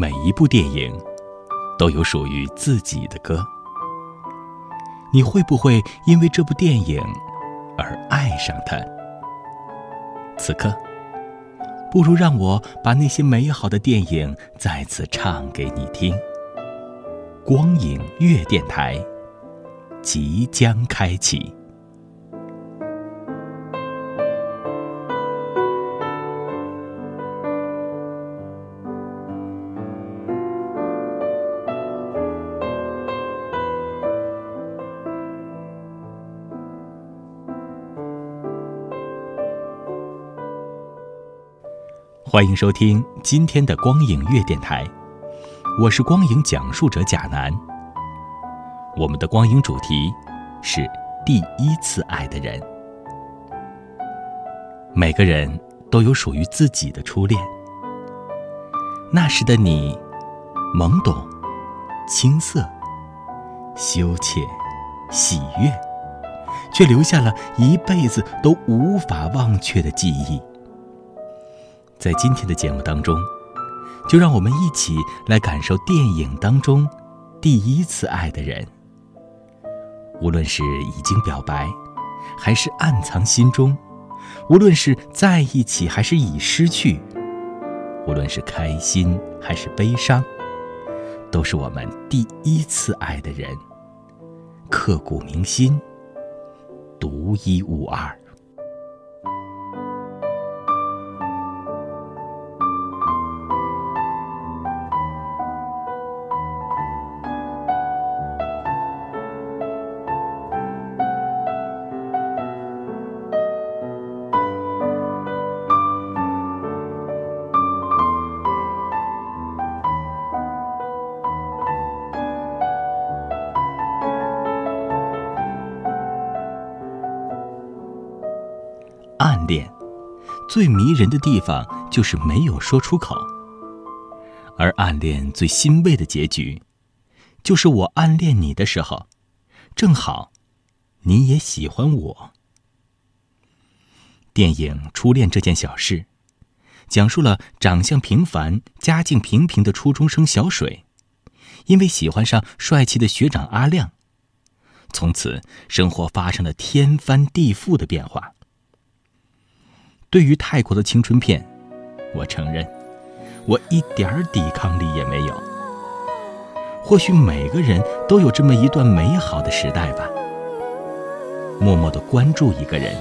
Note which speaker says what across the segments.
Speaker 1: 每一部电影都有属于自己的歌。你会不会因为这部电影而爱上它？此刻，不如让我把那些美好的电影再次唱给你听。光影月电台即将开启。欢迎收听今天的光影月电台，我是光影讲述者贾楠。我们的光影主题是第一次爱的人。每个人都有属于自己的初恋，那时的你，懵懂、青涩、羞怯、喜悦，却留下了一辈子都无法忘却的记忆。在今天的节目当中，就让我们一起来感受电影当中第一次爱的人。无论是已经表白，还是暗藏心中；无论是在一起，还是已失去；无论是开心还是悲伤，都是我们第一次爱的人，刻骨铭心，独一无二。最迷人的地方就是没有说出口。而暗恋最欣慰的结局，就是我暗恋你的时候，正好，你也喜欢我。电影《初恋这件小事》，讲述了长相平凡、家境平平的初中生小水，因为喜欢上帅气的学长阿亮，从此生活发生了天翻地覆的变化。对于泰国的青春片，我承认，我一点儿抵抗力也没有。或许每个人都有这么一段美好的时代吧。默默的关注一个人，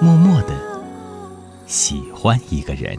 Speaker 1: 默默的喜欢一个人。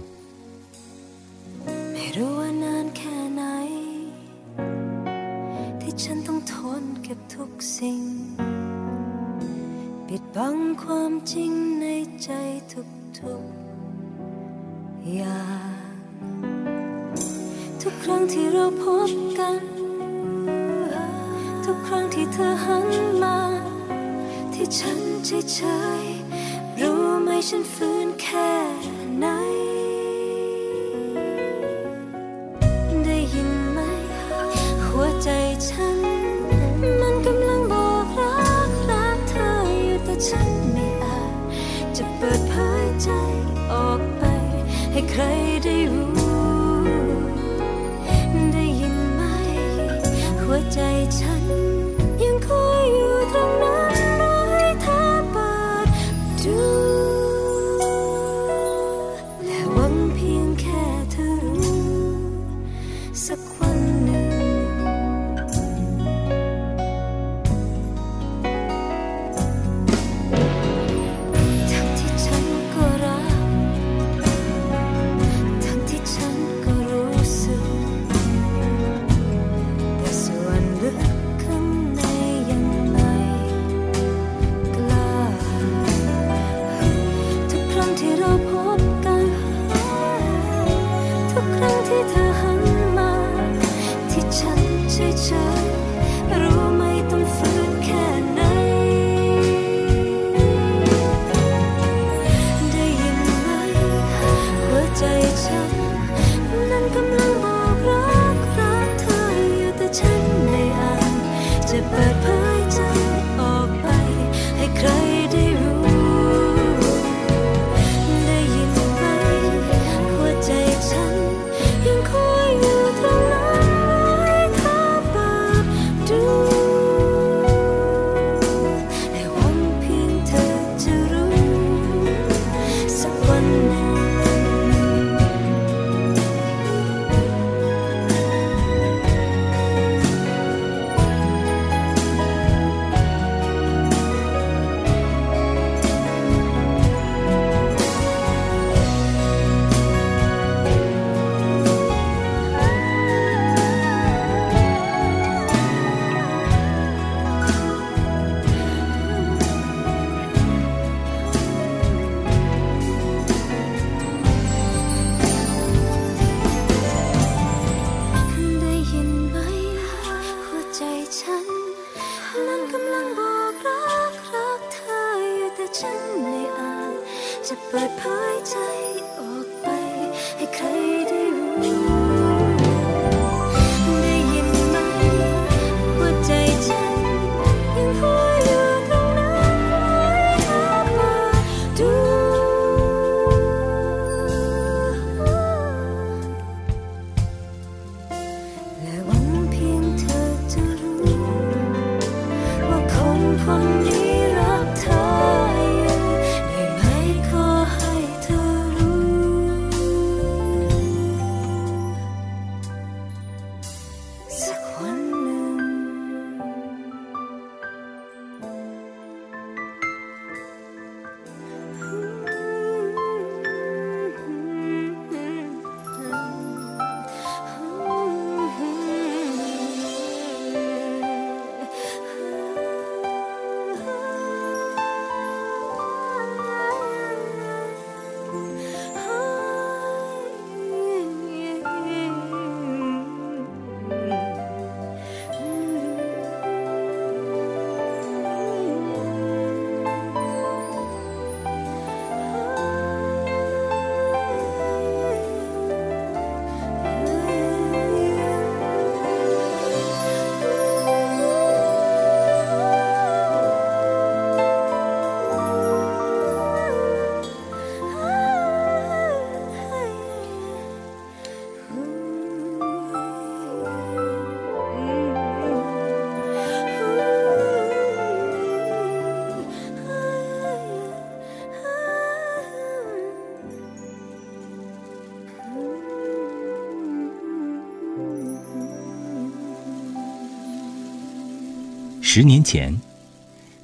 Speaker 1: 十年前，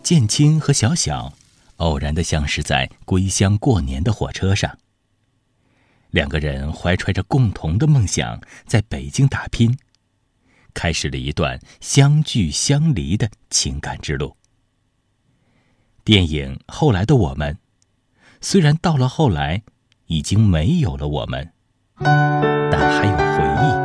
Speaker 1: 建青和小小偶然的相识在归乡过年的火车上。两个人怀揣着共同的梦想，在北京打拼，开始了一段相聚相离的情感之路。电影《后来的我们》，虽然到了后来，已经没有了我们，但还有回忆，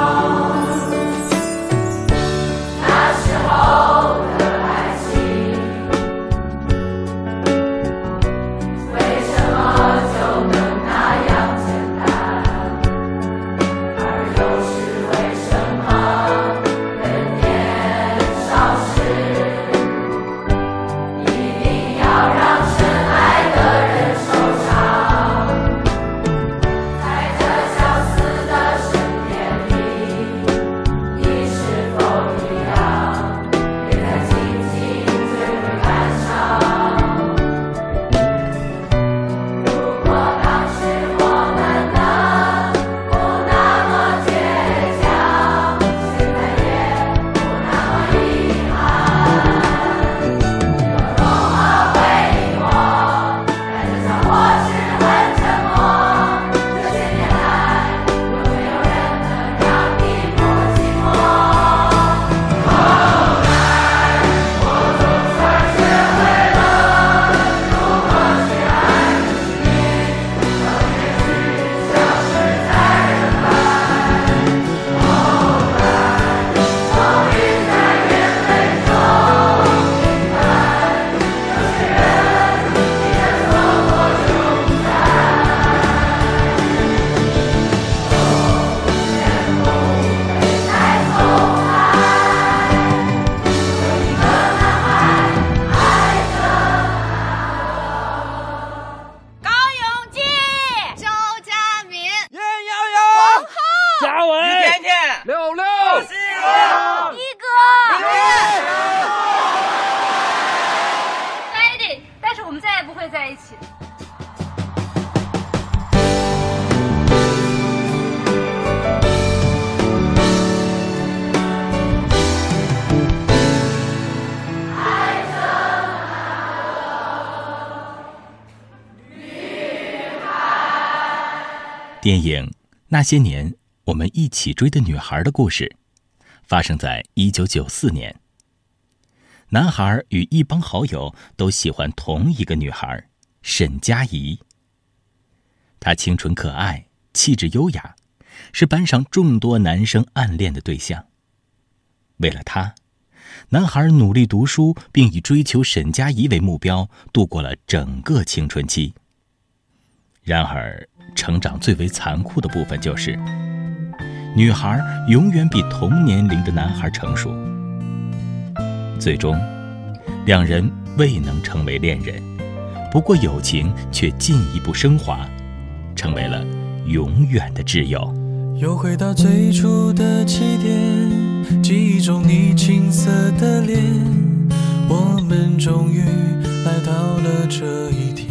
Speaker 1: 电影《那些年，我们一起追的女孩》的故事，发生在一九九四年。男孩与一帮好友都喜欢同一个女孩沈佳宜。她清纯可爱，气质优雅，是班上众多男生暗恋的对象。为了她，男孩努力读书，并以追求沈佳宜为目标，度过了整个青春期。然而，成长最为残酷的部分就是，女孩永远比同年龄的男孩成熟。最终，两人未能成为恋人，不过友情却进一步升华，成为了永远的挚友。
Speaker 2: 又回到最初的起点，记忆中你青涩的脸，我们终于来到了这一天。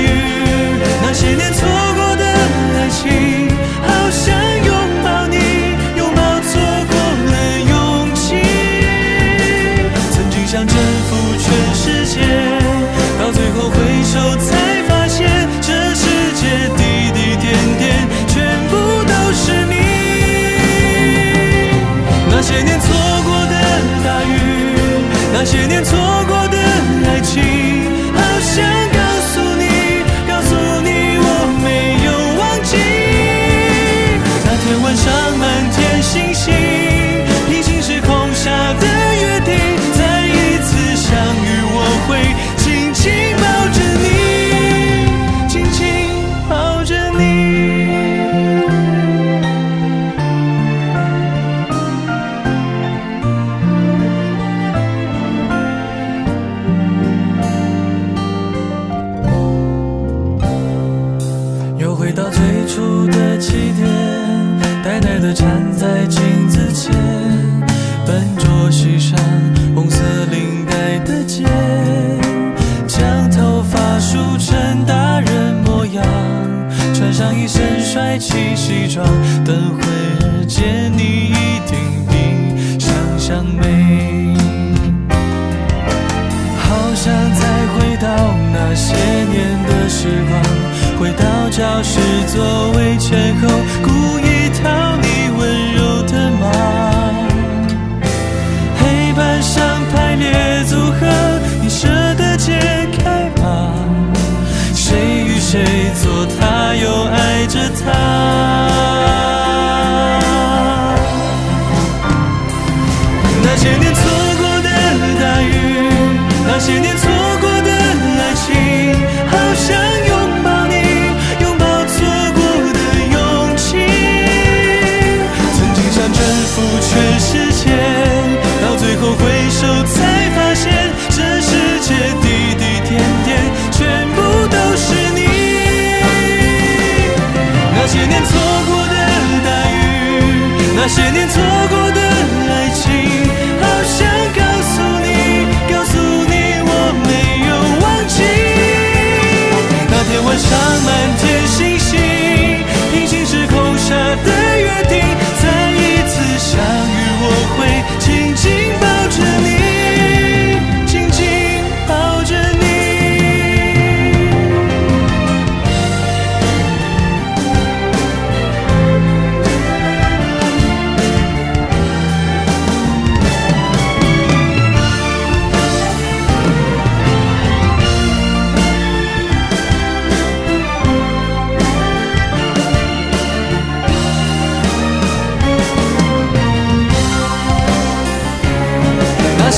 Speaker 2: 照实作为前后十年错。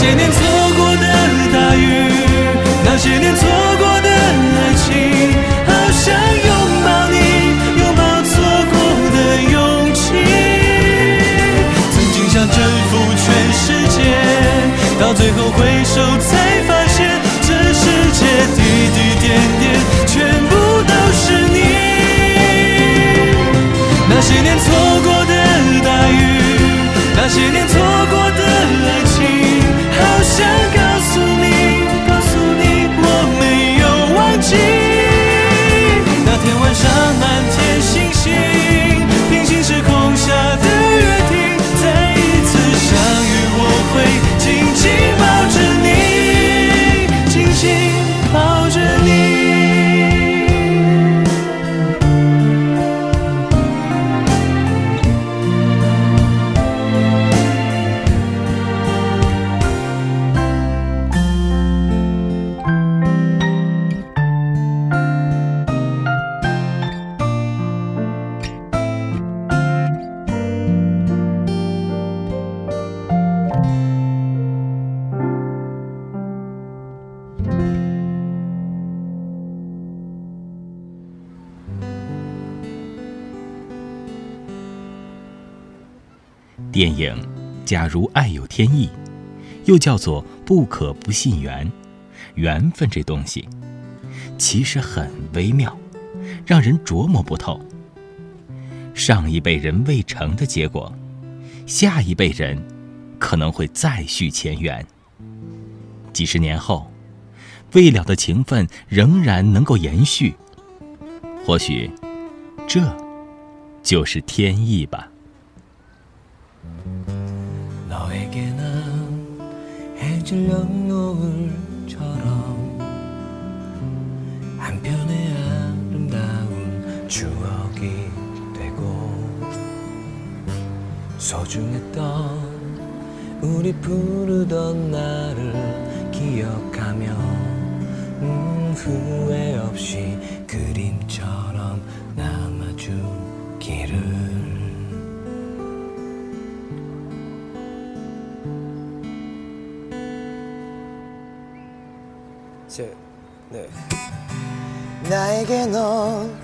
Speaker 2: 些年错过的大雨那些年错
Speaker 1: 假如爱有天意》，又叫做“不可不信缘”，缘分这东西其实很微妙，让人琢磨不透。上一辈人未成的结果，下一辈人可能会再续前缘。几十年后，未了的情分仍然能够延续。或许，这就是天意吧。
Speaker 2: 해질 연노을처럼 한편의 아름다운 추억이 되고 소중했던 우리 부르던 날을 기억하며 음, 후회 없이 그림처럼 남아주기를
Speaker 3: 셋, 넷. 나에게 넌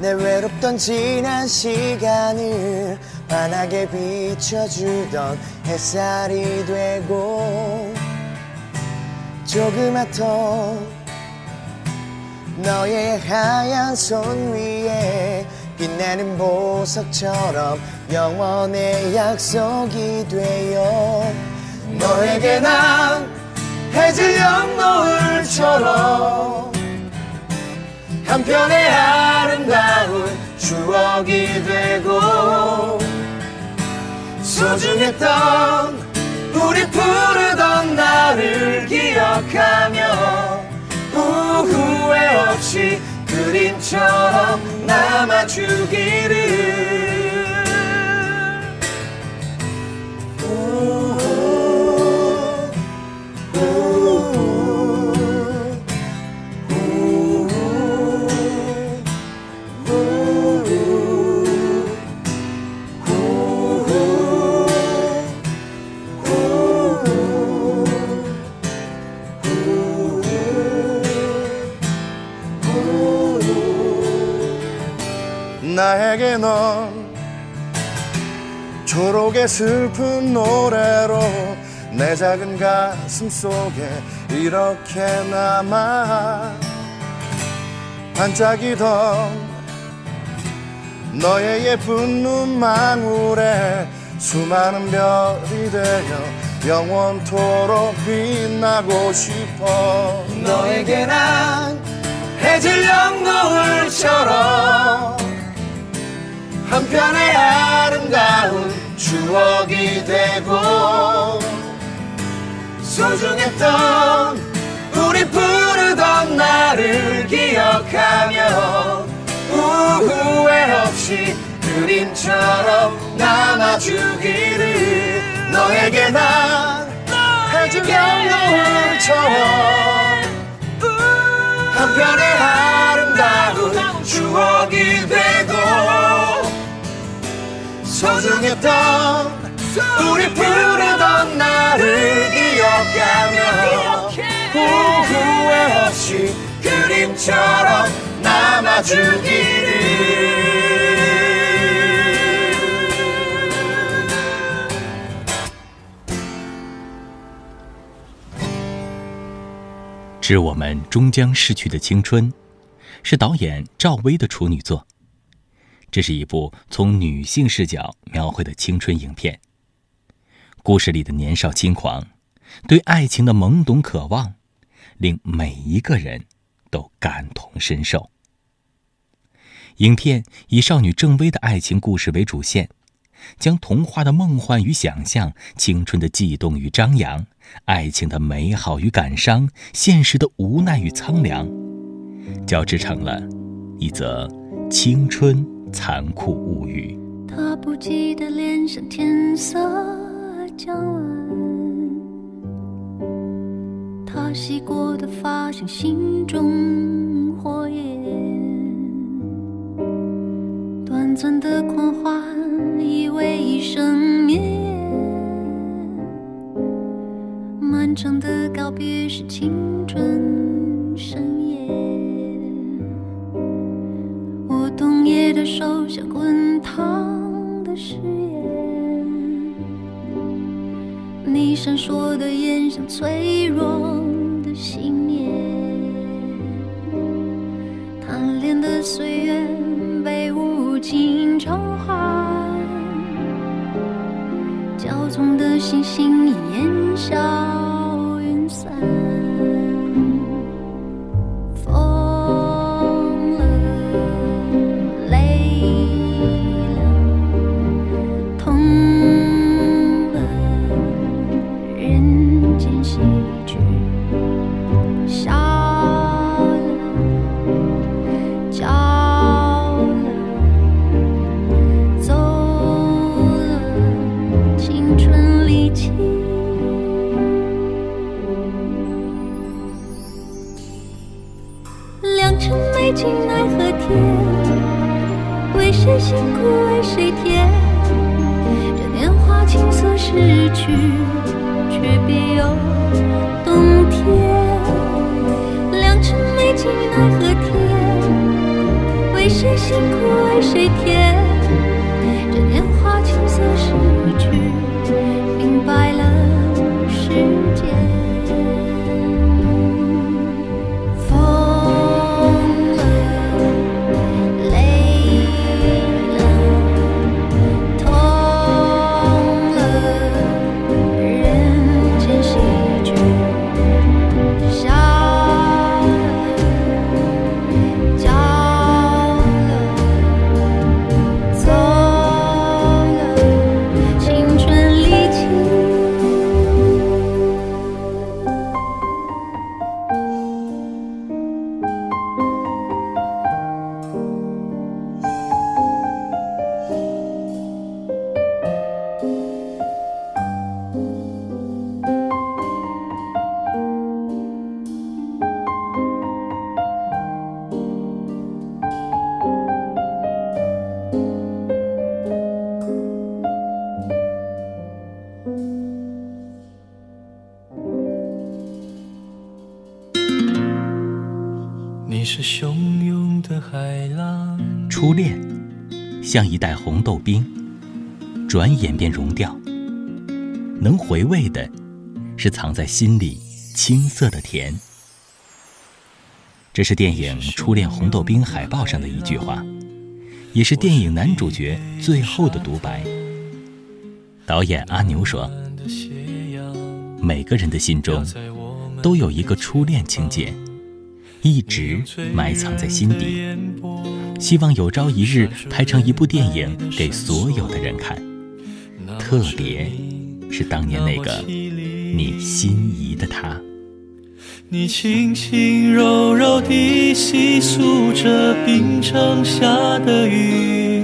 Speaker 3: 내 외롭던 지난 시간을 환하게 비춰주던 햇살이 되고 조그맣던 너의 하얀 손 위에 빛나는 보석처럼 영원의 약속이 되어 너에게 난 해질 연노을처럼 한편의 아름다운 추억이 되고 소중했던 우리 부르던 날을 기억하며 후회 없이 그림처럼 남아주기를 나에게 넌 초록의 슬픈 노래로 내 작은 가슴 속에 이렇게 남아 반짝이던 너의 예쁜 눈망울에 수많은 별이 되어 영원토록 빛나고 싶어. 너에게 난 해질 연노을처럼 한편의 아름다운 추억이 되고 소중했던 우리 부르던 날을 기억하며 후회 없이 그림처럼 남아주기를 너에게 난 해질 연노을처럼 한편의 아름다운 추억이 되고 소중했던 우리 부르던 날을 기억하며 후회 없이 그림처럼 남아주기를
Speaker 1: 致我们终将逝去的青春，是导演赵薇的处女作。 这是一部从女性视角描绘的青春影片。故事里的年少轻狂，对爱情的懵懂渴望，令每一个人都感同身受。影片以少女郑薇的爱情故事为主线，将童话的梦幻与想象、青春的悸动与张扬、爱情的美好与感伤、现实的无奈与苍凉，交织成了一则青春残酷物语。
Speaker 4: 他不记得脸上天色将晚，他洗过的发像心中火焰，短暂的狂欢以为一生灭，漫长的告别是青手像滚烫的誓言，你
Speaker 5: 闪烁的眼像脆弱的信念，贪恋的岁月被无情召唤。骄纵的
Speaker 4: 心心。像一袋红豆冰，转眼便融掉。能回味的，是藏在心里青涩的甜。这是电影《初恋红豆冰》海报上的一句话，也是电影男主角最后的独白。导演阿牛说：“每个人的心中都有一个初恋情节，一直埋藏在心底，希望有朝一日拍成一部电影给所有的人看。特别是当年那个你心仪的他。”
Speaker 2: 你轻轻柔柔地细诉着冰城下的雨，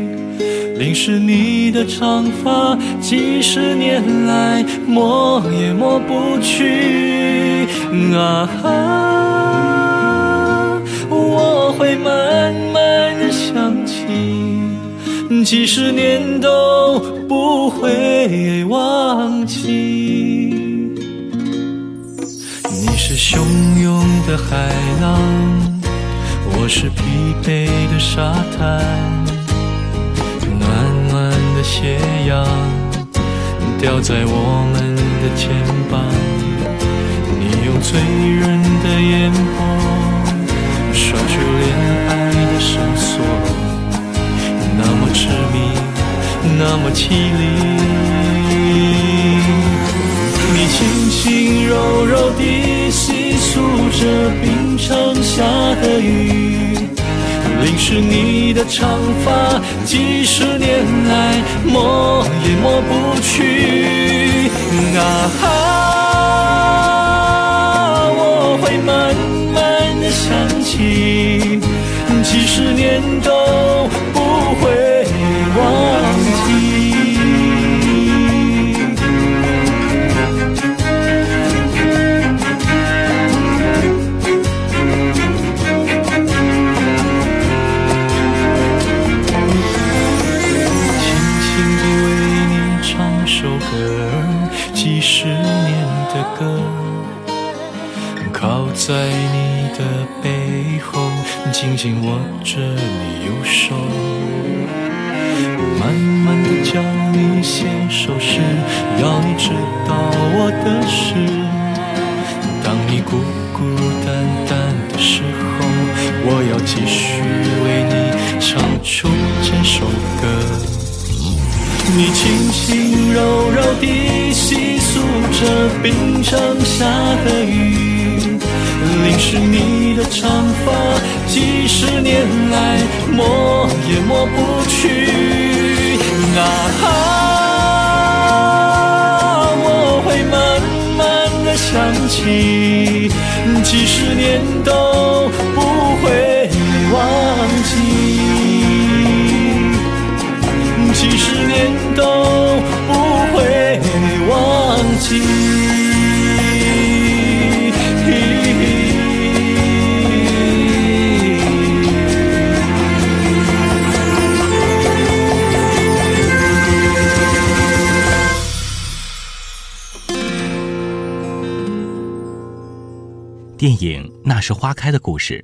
Speaker 2: 淋湿你的长发，几十年来抹也抹不去。啊哈，会慢慢地想起，几十年都不会忘记。你是汹涌的海浪，我是疲惫的沙滩，暖暖的斜阳掉在我们的肩膀。你用醉人的眼光那么凄厉。你轻轻柔柔地细诉着冰城下的雨，淋湿你的长发，几十年来抹也抹不去。啊哈，我会慢慢的想起，几十年都
Speaker 6: 全都
Speaker 1: 电影《那时花开的故事》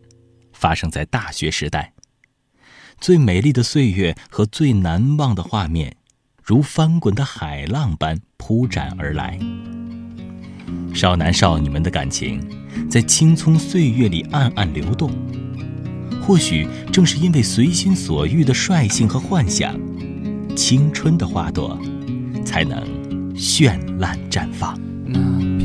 Speaker 1: 发生在大学时代。最美丽的岁月和最难忘的画面，如翻滚的海浪般铺展而来。少男少女们的感情，在青葱岁月里暗暗流动。或许正是因为随心所欲的率性和幻想，青春的花朵才能绚烂绽放。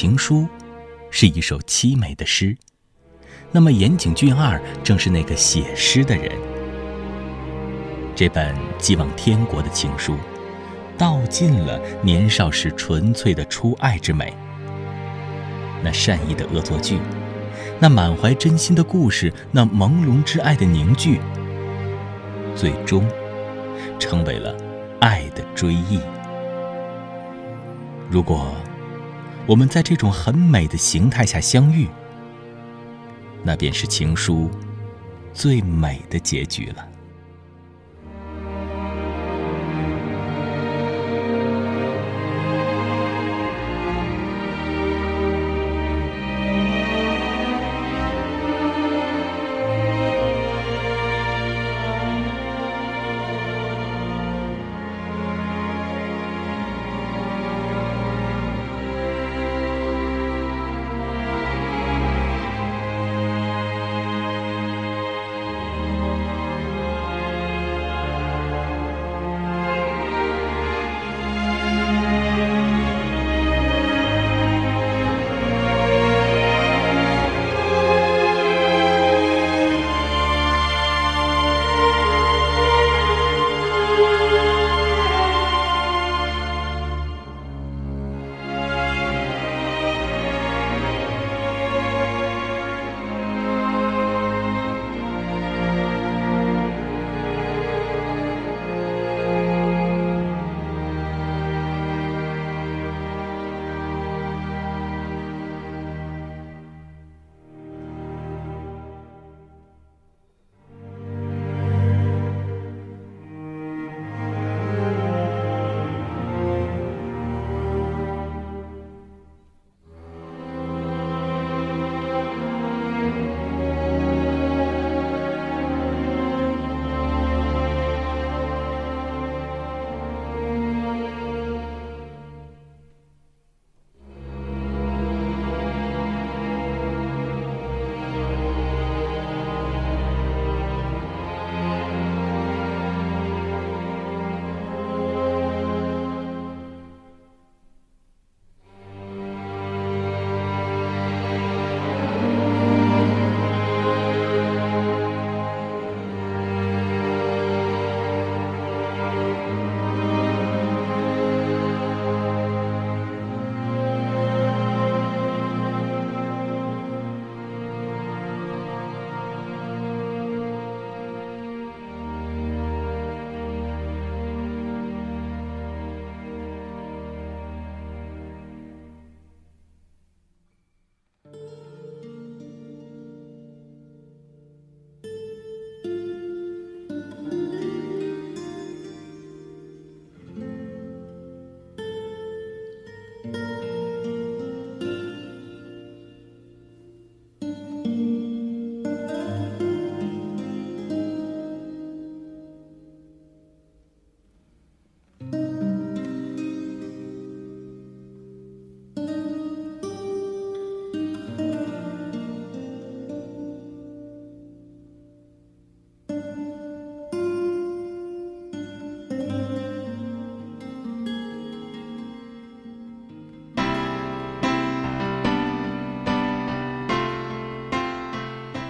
Speaker 6: 情
Speaker 1: 书》是一首凄美的诗，那么岩井俊二正是那个写诗的人。这本寄往天国的情书，道尽了年少时纯粹的初爱之美。那善意的恶作剧，那满怀真心的故事，那朦胧之爱的凝聚，最终成为了爱的追忆。如果我们在这种很美的形态下相遇，那便是情书最美的结局了。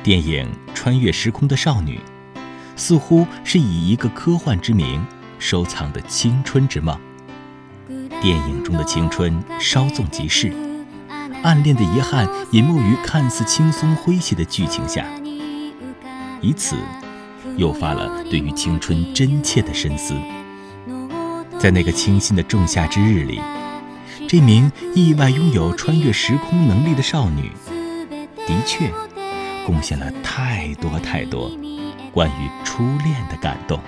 Speaker 1: 电影穿越时空的少女似乎是以一个科幻之名收藏的青春之梦。电影中的青春稍纵即逝暗恋的遗憾隐没于看似轻松诙谐的剧情下。以此诱发了对于青春真切的深思。在那个清新的仲夏之日里这名意外拥有穿越时空能力的少女的确贡献了太多太多关于初恋的感动。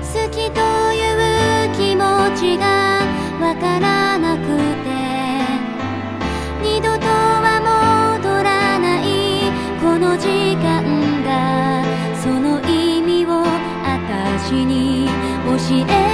Speaker 4: 好きという気持ちがわからなくて。二度とは戻らないこの時間が。その意味を私に教え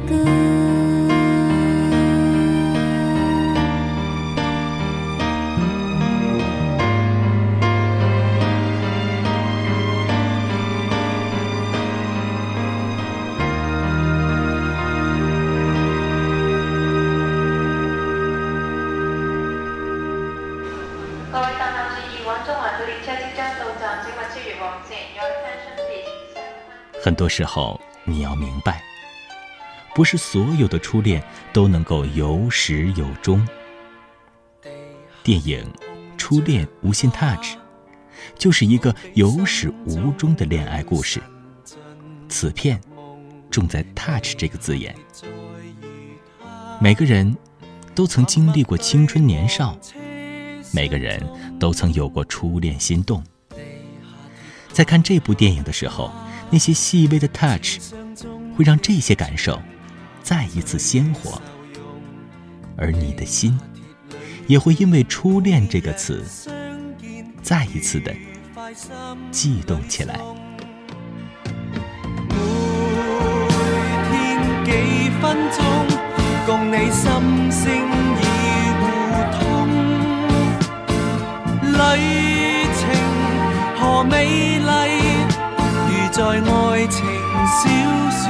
Speaker 4: く」
Speaker 1: 很多时候，你要明白，不是所有的初恋都能够有始有终。电影初恋无心 touch 就是一个有始无终的恋爱故事。此片重在 touch 这个字眼。每个人都曾经历过青春年少。每个人都曾有过初恋心动。在看这部电影的时候那些细微的 touch 会让这些感受再一次鲜活，而你的心也会因为“初恋”这个词再一次的悸动起来。
Speaker 7: 每天几分钟，共你心声已互通，旅程何美丽，如在爱情小说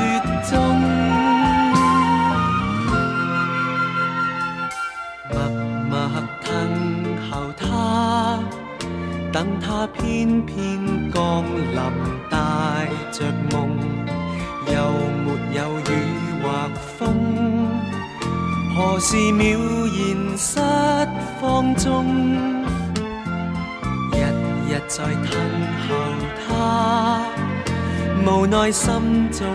Speaker 7: 等他偏偏降临，带着梦，又没有雨或风。何时渺然失放中？日日在等候他，无奈心中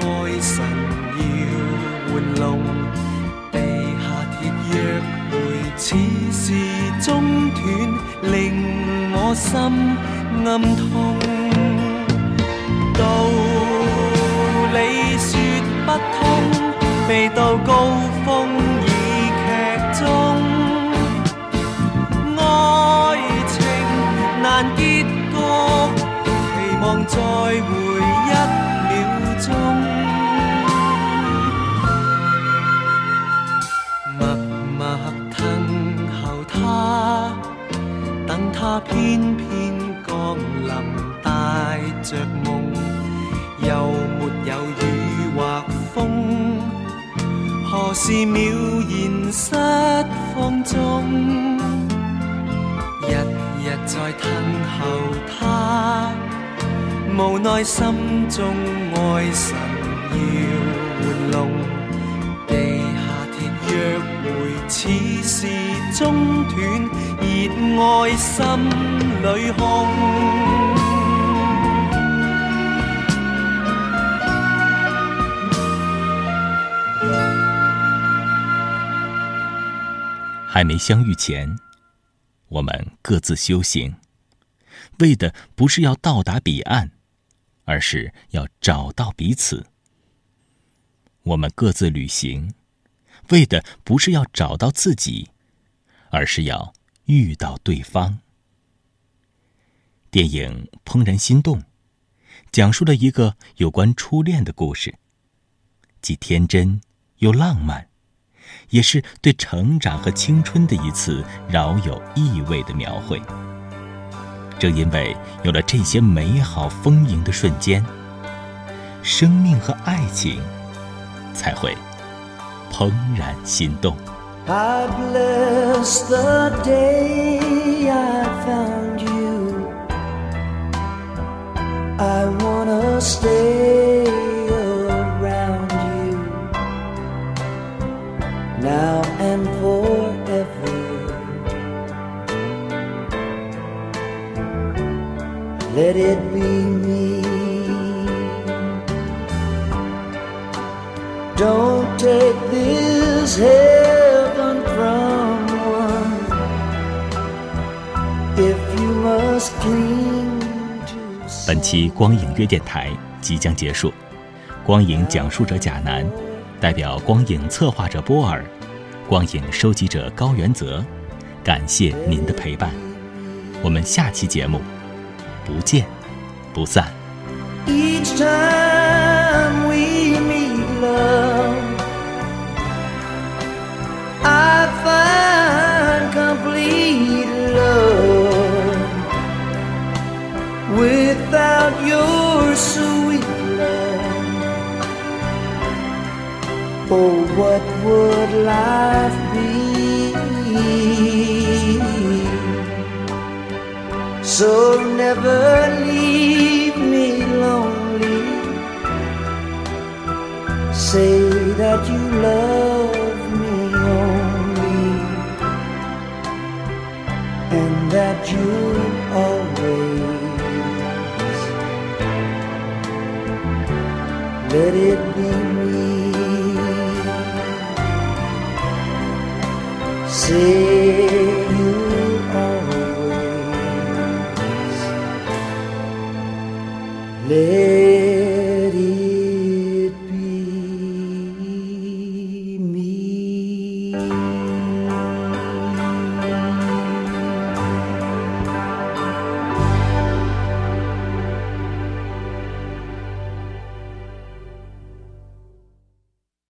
Speaker 7: 爱神要玩弄。地下铁约会似是中断，令我心暗痛。道理说不通，未到高峰已剧终。爱情难结局，期望再会偏偏降临，带着梦，又没有雨或风。何时渺然失放縱？日日在等候他，无奈心中爱神要玩弄。地下铁约会似是中断，热爱心裏空。
Speaker 1: 还没相遇前，我们各自修行，为的不是要到达彼岸，而是要找到彼此。我们各自旅行，为的不是要找到自己，而是要遇到对方。电影《怦然心动》讲述了一个有关初恋的故事，既天真又浪漫。也是对成长和青春的一次饶有意味的描绘。正因为有了这些美好丰盈的瞬间，生命和爱情才会怦然心动。
Speaker 8: I bless the day I found you. I wanna stay around you now and forever. Let it be me. Don't take this heaven
Speaker 1: 本期光影约电台即将结束，光影讲述者贾楠，代表光影策划者波尔，光影收集者高原泽，感谢您的陪伴，我们下期节目不见不散。
Speaker 8: Each time we meet love, what would life be? So never leave me lonely. Say that you love me only, and that you'll always let it see.